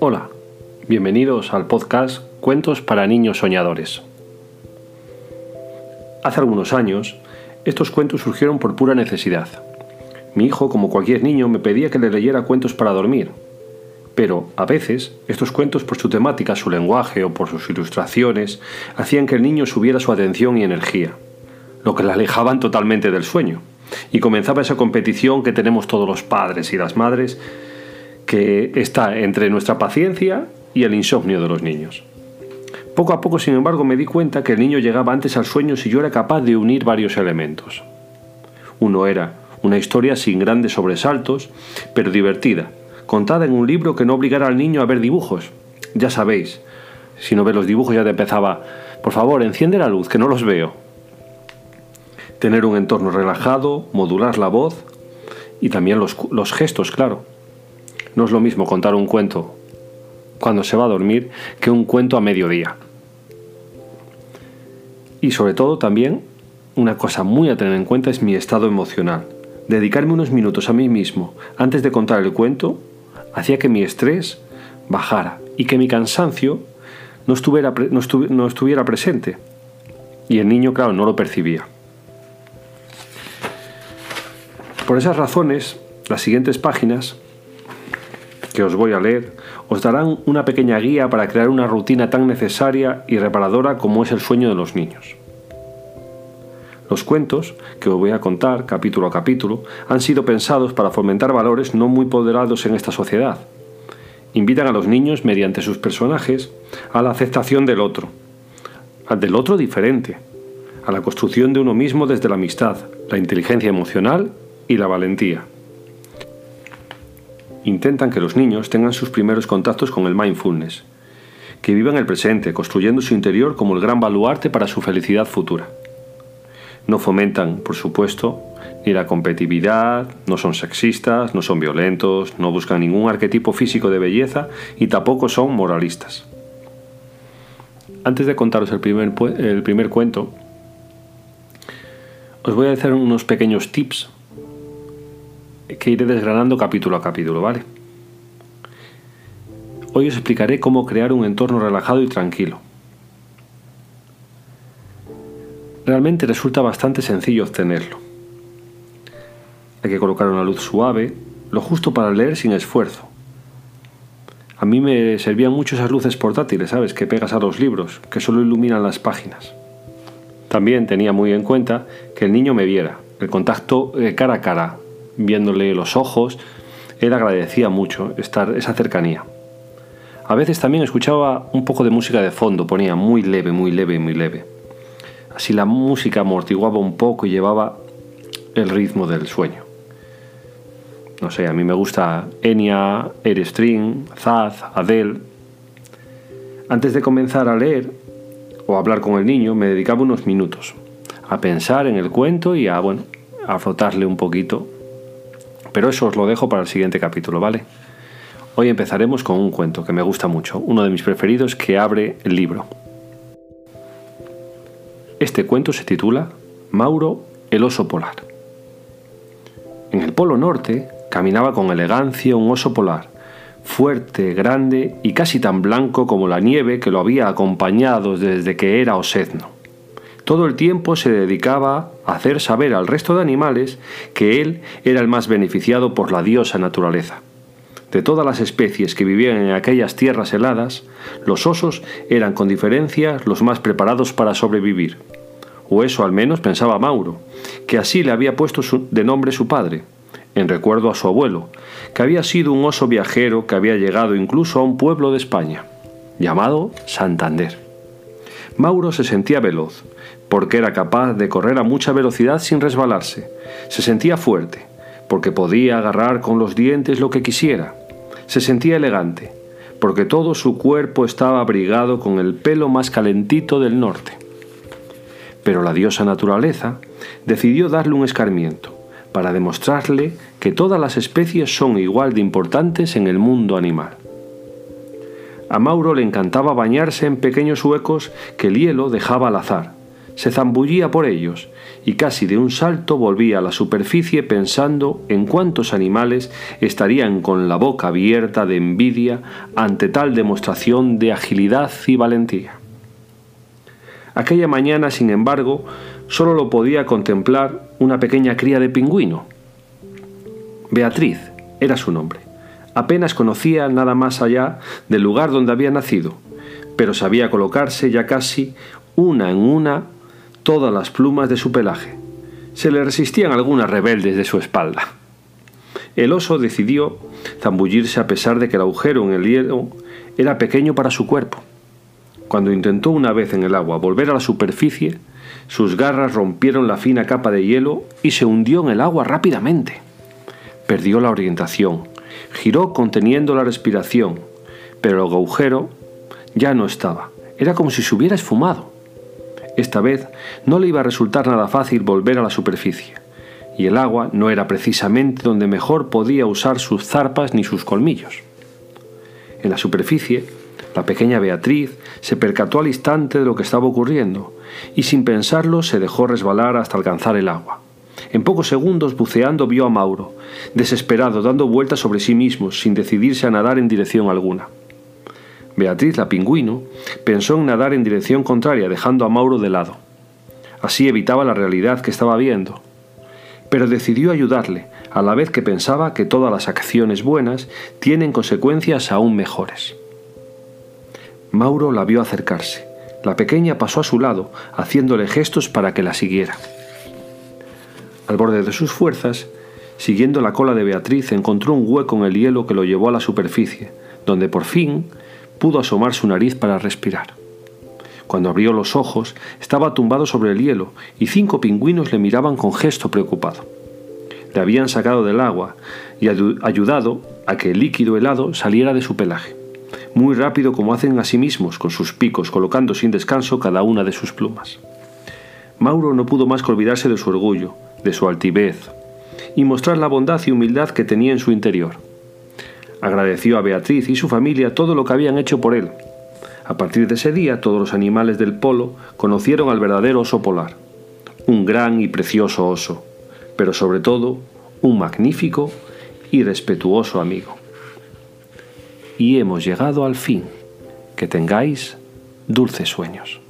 Hola, bienvenidos al podcast Cuentos para Niños Soñadores. Hace algunos años, estos cuentos surgieron por pura necesidad. Mi hijo, como cualquier niño, me pedía que le leyera cuentos para dormir, pero a veces estos cuentos por su temática, su lenguaje o por sus ilustraciones hacían que el niño subiera su atención y energía, lo que le alejaban totalmente del sueño. Y comenzaba esa competición que tenemos todos los padres y las madres, que está entre nuestra paciencia y el insomnio de los niños. Poco a poco, sin embargo, me di cuenta que el niño llegaba antes al sueño si yo era capaz de unir varios elementos. Uno era una historia sin grandes sobresaltos, pero divertida, contada en un libro que no obligara al niño a ver dibujos. Ya sabéis, si no ve los dibujos ya te empezaba, por favor, enciende la luz, que no los veo. Tener un entorno relajado, modular la voz y también los, gestos, claro. No es lo mismo contar un cuento cuando se va a dormir que un cuento a mediodía. Y sobre todo también una cosa muy a tener en cuenta es mi estado emocional. Dedicarme unos minutos a mí mismo antes de contar el cuento hacía que mi estrés bajara y que mi cansancio no estuviera, no estuviera presente. Y el niño, claro, no lo percibía. Por esas razones, las siguientes páginas que os voy a leer os darán una pequeña guía para crear una rutina tan necesaria y reparadora como es el sueño de los niños. Los cuentos, que os voy a contar capítulo a capítulo, han sido pensados para fomentar valores no muy poderados en esta sociedad. Invitan a los niños, mediante sus personajes, a la aceptación del otro, al del otro diferente, a la construcción de uno mismo desde la amistad, la inteligencia emocional y la valentía. Intentan que los niños tengan sus primeros contactos con el mindfulness, que vivan el presente, construyendo su interior como el gran baluarte para su felicidad futura. No fomentan, por supuesto, ni la competitividad, no son sexistas, no son violentos, no buscan ningún arquetipo físico de belleza y tampoco son moralistas. Antes de contaros el primer, el primer cuento, os voy a hacer unos pequeños tips que iré desgranando capítulo a capítulo, ¿vale? Hoy os explicaré cómo crear un entorno relajado y tranquilo. Realmente resulta bastante sencillo obtenerlo. Hay que colocar una luz suave, lo justo para leer sin esfuerzo. A mí me servían mucho esas luces portátiles, ¿sabes? Que pegas a los libros, que solo iluminan las páginas. También tenía muy en cuenta que el niño me viera, el contacto eh, cara a cara, viéndole los ojos, él agradecía mucho estar esa cercanía. A veces también escuchaba un poco de música de fondo, ponía muy leve, muy leve, muy leve. Así la música amortiguaba un poco y llevaba el ritmo del sueño. No sé, a mí me gusta Enya, String, Zaz, Adele. Antes de comenzar a leer o hablar con el niño, me dedicaba unos minutos a pensar en el cuento y a, bueno, a frotarle un poquito. Pero eso os lo dejo para el siguiente capítulo, ¿vale? Hoy empezaremos con un cuento que me gusta mucho, uno de mis preferidos que abre el libro. Este cuento se titula Mauro el oso polar. En el Polo Norte caminaba con elegancia un oso polar, fuerte, grande y casi tan blanco como la nieve que lo había acompañado desde que era osedno. Todo el tiempo se dedicaba a hacer saber al resto de animales que él era el más beneficiado por la diosa naturaleza. De todas las especies que vivían en aquellas tierras heladas, los osos eran con diferencia los más preparados para sobrevivir. O eso al menos pensaba Mauro, que así le había puesto de nombre su padre, en recuerdo a su abuelo, que había sido un oso viajero que había llegado incluso a un pueblo de España, llamado Santander. Mauro se sentía veloz, porque era capaz de correr a mucha velocidad sin resbalarse. Se sentía fuerte, porque podía agarrar con los dientes lo que quisiera se sentía elegante, porque todo su cuerpo estaba abrigado con el pelo más calentito del norte. Pero la diosa naturaleza decidió darle un escarmiento, para demostrarle que todas las especies son igual de importantes en el mundo animal. A Mauro le encantaba bañarse en pequeños huecos que el hielo dejaba al azar. Se zambullía por ellos y casi de un salto volvía a la superficie pensando en cuántos animales estarían con la boca abierta de envidia ante tal demostración de agilidad y valentía. Aquella mañana, sin embargo, solo lo podía contemplar una pequeña cría de pingüino. Beatriz era su nombre. Apenas conocía nada más allá del lugar donde había nacido, pero sabía colocarse ya casi una en una todas las plumas de su pelaje. Se le resistían algunas rebeldes de su espalda. El oso decidió zambullirse a pesar de que el agujero en el hielo era pequeño para su cuerpo. Cuando intentó una vez en el agua volver a la superficie, sus garras rompieron la fina capa de hielo y se hundió en el agua rápidamente. Perdió la orientación, giró conteniendo la respiración, pero el agujero ya no estaba. Era como si se hubiera esfumado. Esta vez no le iba a resultar nada fácil volver a la superficie, y el agua no era precisamente donde mejor podía usar sus zarpas ni sus colmillos. En la superficie, la pequeña Beatriz se percató al instante de lo que estaba ocurriendo, y sin pensarlo se dejó resbalar hasta alcanzar el agua. En pocos segundos, buceando, vio a Mauro, desesperado, dando vueltas sobre sí mismo, sin decidirse a nadar en dirección alguna. Beatriz, la pingüino, pensó en nadar en dirección contraria, dejando a Mauro de lado. Así evitaba la realidad que estaba viendo. Pero decidió ayudarle, a la vez que pensaba que todas las acciones buenas tienen consecuencias aún mejores. Mauro la vio acercarse. La pequeña pasó a su lado, haciéndole gestos para que la siguiera. Al borde de sus fuerzas, siguiendo la cola de Beatriz, encontró un hueco en el hielo que lo llevó a la superficie, donde por fin pudo asomar su nariz para respirar. Cuando abrió los ojos, estaba tumbado sobre el hielo y cinco pingüinos le miraban con gesto preocupado. Le habían sacado del agua y ayudado a que el líquido helado saliera de su pelaje, muy rápido como hacen a sí mismos con sus picos, colocando sin descanso cada una de sus plumas. Mauro no pudo más que olvidarse de su orgullo, de su altivez, y mostrar la bondad y humildad que tenía en su interior. Agradeció a Beatriz y su familia todo lo que habían hecho por él. A partir de ese día todos los animales del polo conocieron al verdadero oso polar, un gran y precioso oso, pero sobre todo un magnífico y respetuoso amigo. Y hemos llegado al fin. Que tengáis dulces sueños.